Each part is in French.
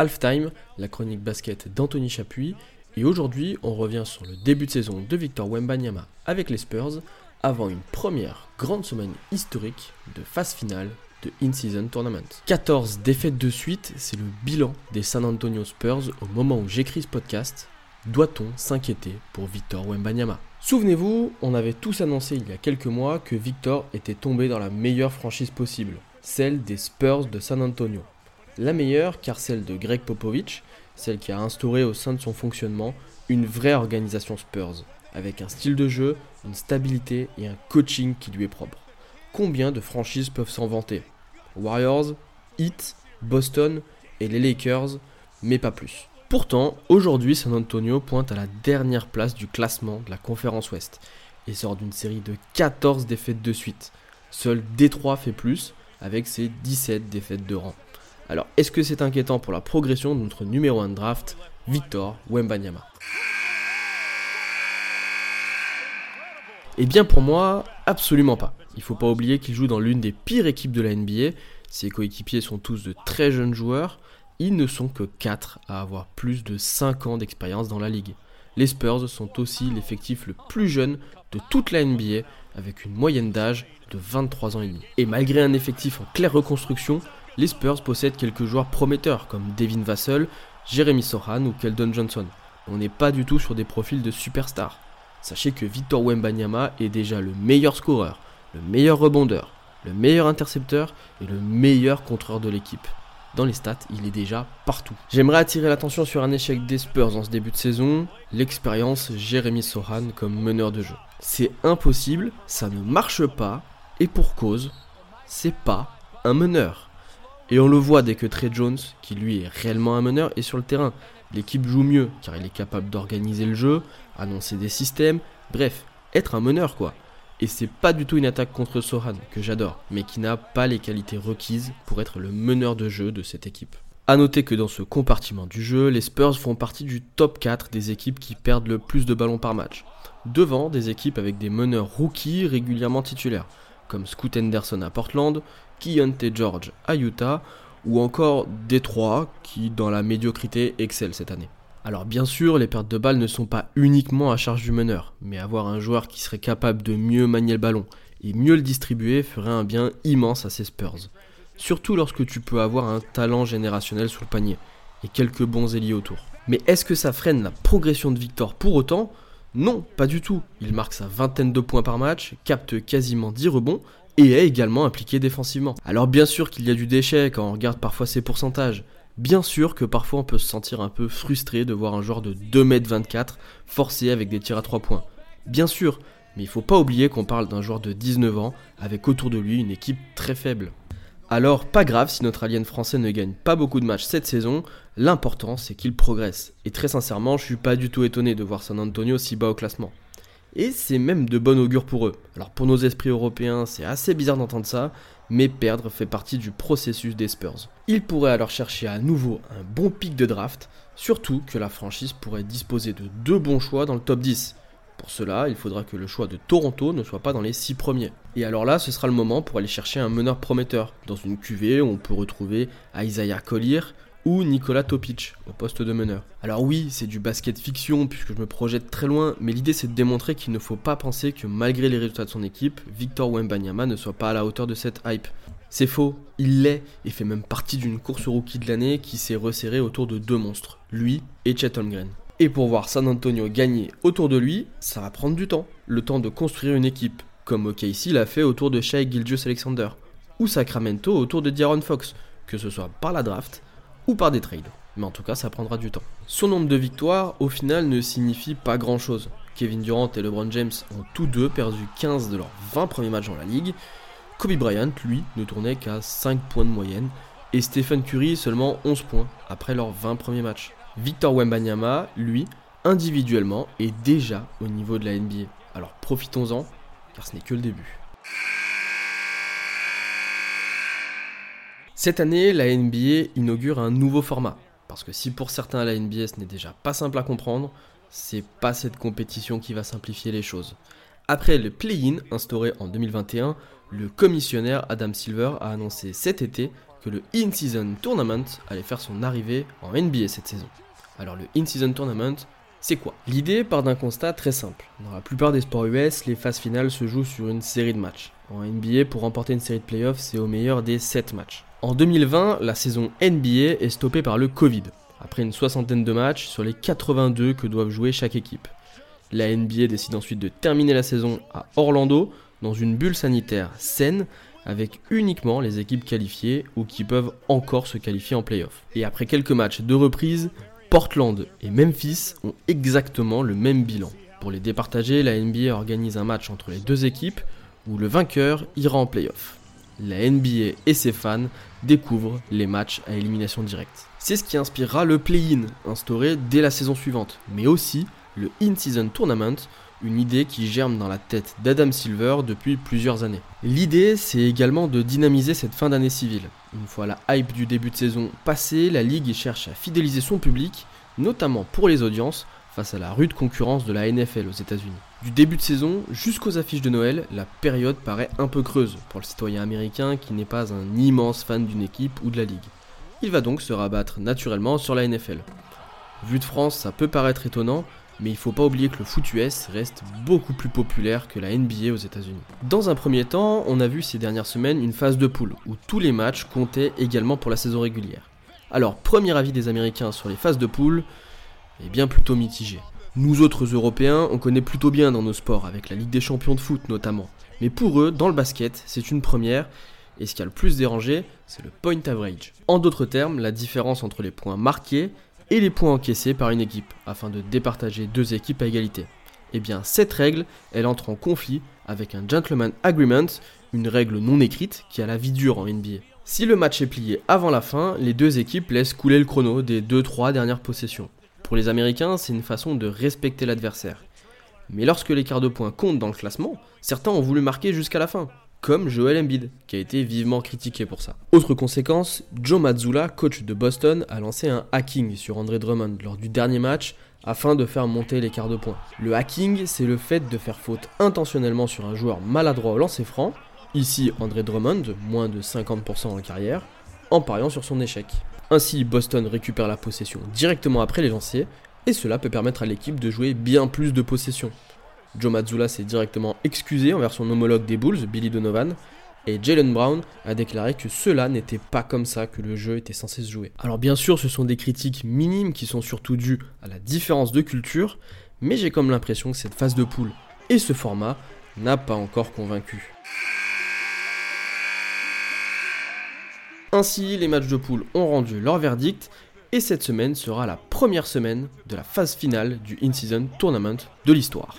Halftime, la chronique basket d'Anthony Chapuis. Et aujourd'hui, on revient sur le début de saison de Victor Wembanyama avec les Spurs avant une première grande semaine historique de phase finale de In-Season Tournament. 14 défaites de suite, c'est le bilan des San Antonio Spurs au moment où j'écris ce podcast. Doit-on s'inquiéter pour Victor Wembanyama? Souvenez-vous, on avait tous annoncé il y a quelques mois que Victor était tombé dans la meilleure franchise possible, celle des Spurs de San Antonio. La meilleure car celle de Greg Popovich, celle qui a instauré au sein de son fonctionnement une vraie organisation Spurs, avec un style de jeu, une stabilité et un coaching qui lui est propre. Combien de franchises peuvent s'en vanter? Warriors, Heat, Boston et les Lakers, mais pas plus. Pourtant, aujourd'hui, San Antonio pointe à la dernière place du classement de la conférence Ouest et sort d'une série de 14 défaites de suite. Seul Détroit fait plus, avec ses 17 défaites de rang. Alors, est-ce que c'est inquiétant pour la progression de notre numéro 1 draft, Victor Wembanyama? Eh bien pour moi, absolument pas. Il faut pas oublier qu'il joue dans l'une des pires équipes de la NBA. Ses coéquipiers sont tous de très jeunes joueurs. Ils ne sont que 4 à avoir plus de 5 ans d'expérience dans la ligue. Les Spurs sont aussi l'effectif le plus jeune de toute la NBA avec une moyenne d'âge de 23 ans et demi. Et malgré un effectif en claire reconstruction, les Spurs possèdent quelques joueurs prometteurs comme Devin Vassell, Jeremy Sohan ou Keldon Johnson. On n'est pas du tout sur des profils de superstars. Sachez que Victor Wembanyama est déjà le meilleur scoreur, le meilleur rebondeur, le meilleur intercepteur et le meilleur contreur de l'équipe. Dans les stats, il est déjà partout. J'aimerais attirer l'attention sur un échec des Spurs en ce début de saison, l'expérience Jeremy Sohan comme meneur de jeu. C'est impossible, ça ne marche pas, et pour cause, c'est pas un meneur. Et on le voit dès que Trey Jones, qui lui est réellement un meneur, est sur le terrain. L'équipe joue mieux, car il est capable d'organiser le jeu, annoncer des systèmes, bref, être un meneur quoi. Et c'est pas du tout une attaque contre Sohan, que j'adore, mais qui n'a pas les qualités requises pour être le meneur de jeu de cette équipe. A noter que dans ce compartiment du jeu, les Spurs font partie du top 4 des équipes qui perdent le plus de ballons par match, devant des équipes avec des meneurs rookies régulièrement titulaires, comme Scoot Henderson à Portland, Keontae George à Utah, ou encore Détroit qui, dans la médiocrité, excelle cette année. Alors bien sûr, les pertes de balles ne sont pas uniquement à charge du meneur, mais avoir un joueur qui serait capable de mieux manier le ballon et mieux le distribuer ferait un bien immense à ses Spurs. Surtout lorsque tu peux avoir un talent générationnel sous le panier et quelques bons ailiers autour. Mais est-ce que ça freine la progression de Victor pour autant? Non, pas du tout. Il marque sa vingtaine de points par match, capte quasiment 10 rebonds et est également impliqué défensivement. Alors bien sûr qu'il y a du déchet quand on regarde parfois ses pourcentages. Bien sûr que parfois on peut se sentir un peu frustré de voir un joueur de 2m24 forcé avec des tirs à 3 points. Bien sûr, mais il faut pas oublier qu'on parle d'un joueur de 19 ans avec autour de lui une équipe très faible. Alors pas grave si notre alien français ne gagne pas beaucoup de matchs cette saison, l'important c'est qu'il progresse. Et très sincèrement, je suis pas du tout étonné de voir San Antonio si bas au classement. Et c'est même de bon augure pour eux. Alors pour nos esprits européens, c'est assez bizarre d'entendre ça, mais perdre fait partie du processus des Spurs. Ils pourraient alors chercher à nouveau un bon pic de draft, surtout que la franchise pourrait disposer de deux bons choix dans le top 10. Pour cela, il faudra que le choix de Toronto ne soit pas dans les 6 premiers. Et alors là, ce sera le moment pour aller chercher un meneur prometteur, dans une cuvée on peut retrouver Isaiah Collier ou Nicolas Topic au poste de meneur. Alors oui, c'est du basket fiction puisque je me projette très loin, mais l'idée c'est de démontrer qu'il ne faut pas penser que malgré les résultats de son équipe, Victor Wembanyama ne soit pas à la hauteur de cette hype. C'est faux, il l'est et fait même partie d'une course rookie de l'année qui s'est resserrée autour de deux monstres, lui et Chet Holmgren. Et pour voir San Antonio gagner autour de lui, ça va prendre du temps, le temps de construire une équipe, comme OKC l'a fait autour de Shai Gilgeous Alexander, ou Sacramento autour de D'Aaron Fox, que ce soit par la draft, ou par des trades. Mais en tout cas, ça prendra du temps. Son nombre de victoires, au final, ne signifie pas grand chose. Kevin Durant et LeBron James ont tous deux perdu 15 de leurs 20 premiers matchs dans la ligue. Kobe Bryant, lui, ne tournait qu'à 5 points de moyenne. Et Stephen Curry seulement 11 points après leurs 20 premiers matchs. Victor Wembanyama, lui, individuellement, est déjà au niveau de la NBA. Alors profitons-en, car ce n'est que le début. Cette année, la NBA inaugure un nouveau format. Parce que si pour certains la NBA ce n'est déjà pas simple à comprendre, c'est pas cette compétition qui va simplifier les choses. Après le play-in instauré en 2021, le commissionnaire Adam Silver a annoncé cet été que le In-Season Tournament allait faire son arrivée en NBA cette saison. Alors le In-Season Tournament, c'est quoi? L'idée part d'un constat très simple. Dans la plupart des sports US, les phases finales se jouent sur une série de matchs. En NBA, pour remporter une série de playoffs, c'est au meilleur des 7 matchs. En 2020, la saison NBA est stoppée par le Covid, après une soixantaine de matchs sur les 82 que doivent jouer chaque équipe. La NBA décide ensuite de terminer la saison à Orlando, dans une bulle sanitaire saine, avec uniquement les équipes qualifiées ou qui peuvent encore se qualifier en playoff. Et après quelques matchs de reprise, Portland et Memphis ont exactement le même bilan. Pour les départager, la NBA organise un match entre les deux équipes où le vainqueur ira en playoff. La NBA et ses fans découvrent les matchs à élimination directe. C'est ce qui inspirera le play-in, instauré dès la saison suivante, mais aussi le In-Season Tournament, une idée qui germe dans la tête d'Adam Silver depuis plusieurs années. L'idée, c'est également de dynamiser cette fin d'année civile. Une fois la hype du début de saison passée, la ligue cherche à fidéliser son public, notamment pour les audiences, face à la rude concurrence de la NFL aux États-Unis. Du début de saison jusqu'aux affiches de Noël, la période paraît un peu creuse pour le citoyen américain qui n'est pas un immense fan d'une équipe ou de la ligue. Il va donc se rabattre naturellement sur la NFL. Vu de France, ça peut paraître étonnant, mais il faut pas oublier que le foot US reste beaucoup plus populaire que la NBA aux États-Unis. Dans un premier temps, on a vu ces dernières semaines une phase de poule où tous les matchs comptaient également pour la saison régulière. Alors, premier avis des Américains sur les phases de poule, est bien plutôt mitigé. Nous autres Européens, on connaît plutôt bien dans nos sports, avec la Ligue des Champions de foot notamment. Mais pour eux, dans le basket, c'est une première, et ce qui a le plus dérangé, c'est le point average. En d'autres termes, la différence entre les points marqués et les points encaissés par une équipe, afin de départager deux équipes à égalité. Eh bien, cette règle, elle entre en conflit avec un gentleman agreement, une règle non écrite qui a la vie dure en NBA. Si le match est plié avant la fin, les deux équipes laissent couler le chrono des 2-3 dernières possessions. Pour les Américains, c'est une façon de respecter l'adversaire. Mais lorsque l'écart de points compte dans le classement, certains ont voulu marquer jusqu'à la fin, comme Joel Embiid, qui a été vivement critiqué pour ça. Autre conséquence, Joe Mazzulla, coach de Boston, a lancé un hacking sur André Drummond lors du dernier match afin de faire monter l'écart de points. Le hacking, c'est le fait de faire faute intentionnellement sur un joueur maladroit au lancer franc, ici André Drummond, moins de 50% en carrière, en pariant sur son échec. Ainsi, Boston récupère la possession directement après les et cela peut permettre à l'équipe de jouer bien plus de possession. Joe Mazzulla s'est directement excusé envers son homologue des Bulls, Billy Donovan, et Jalen Brown a déclaré que cela n'était pas comme ça que le jeu était censé se jouer. Alors bien sûr, ce sont des critiques minimes qui sont surtout dues à la différence de culture, mais j'ai comme l'impression que cette phase de poule et ce format n'a pas encore convaincu. Ainsi, les matchs de poule ont rendu leur verdict et cette semaine sera la première semaine de la phase finale du In-Season Tournament de l'histoire.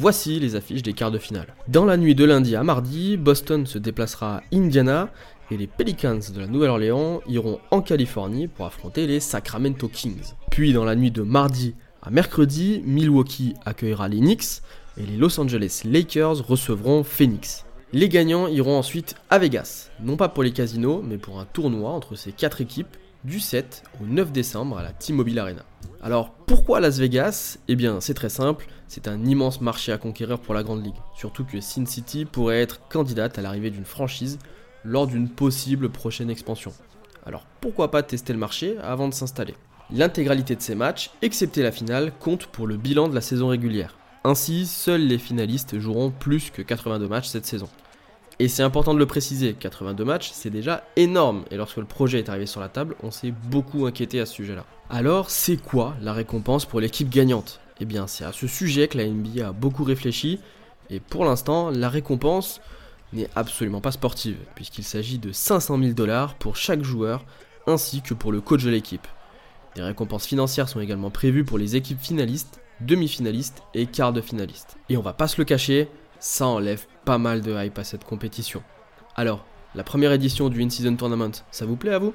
Voici les affiches des quarts de finale. Dans la nuit de lundi à mardi, Boston se déplacera à Indiana et les Pelicans de la Nouvelle-Orléans iront en Californie pour affronter les Sacramento Kings. Puis dans la nuit de mardi à mercredi, Milwaukee accueillera les Knicks et les Los Angeles Lakers recevront Phoenix. Les gagnants iront ensuite à Vegas, non pas pour les casinos, mais pour un tournoi entre ces quatre équipes du 7 au 9 décembre à la T-Mobile Arena. Alors pourquoi Las Vegas? Eh bien c'est très simple, c'est un immense marché à conquérir pour la Grande Ligue, surtout que Sin City pourrait être candidate à l'arrivée d'une franchise lors d'une possible prochaine expansion. Alors pourquoi pas tester le marché avant de s'installer? L'intégralité de ces matchs, excepté la finale, compte pour le bilan de la saison régulière. Ainsi, seuls les finalistes joueront plus que 82 matchs cette saison. Et c'est important de le préciser, 82 matchs, c'est déjà énorme. Et lorsque le projet est arrivé sur la table, on s'est beaucoup inquiété à ce sujet-là. Alors, c'est quoi la récompense pour l'équipe gagnante? Eh bien, c'est à ce sujet que la NBA a beaucoup réfléchi. Et pour l'instant, la récompense n'est absolument pas sportive, puisqu'il s'agit de 500 000 dollars pour chaque joueur, ainsi que pour le coach de l'équipe. Des récompenses financières sont également prévues pour les équipes finalistes, demi-finalistes et quarts de finalistes. Et on va pas se le cacher, ça enlève pas mal de hype à cette compétition. Alors, la première édition du In-Season Tournament, ça vous plaît à vous?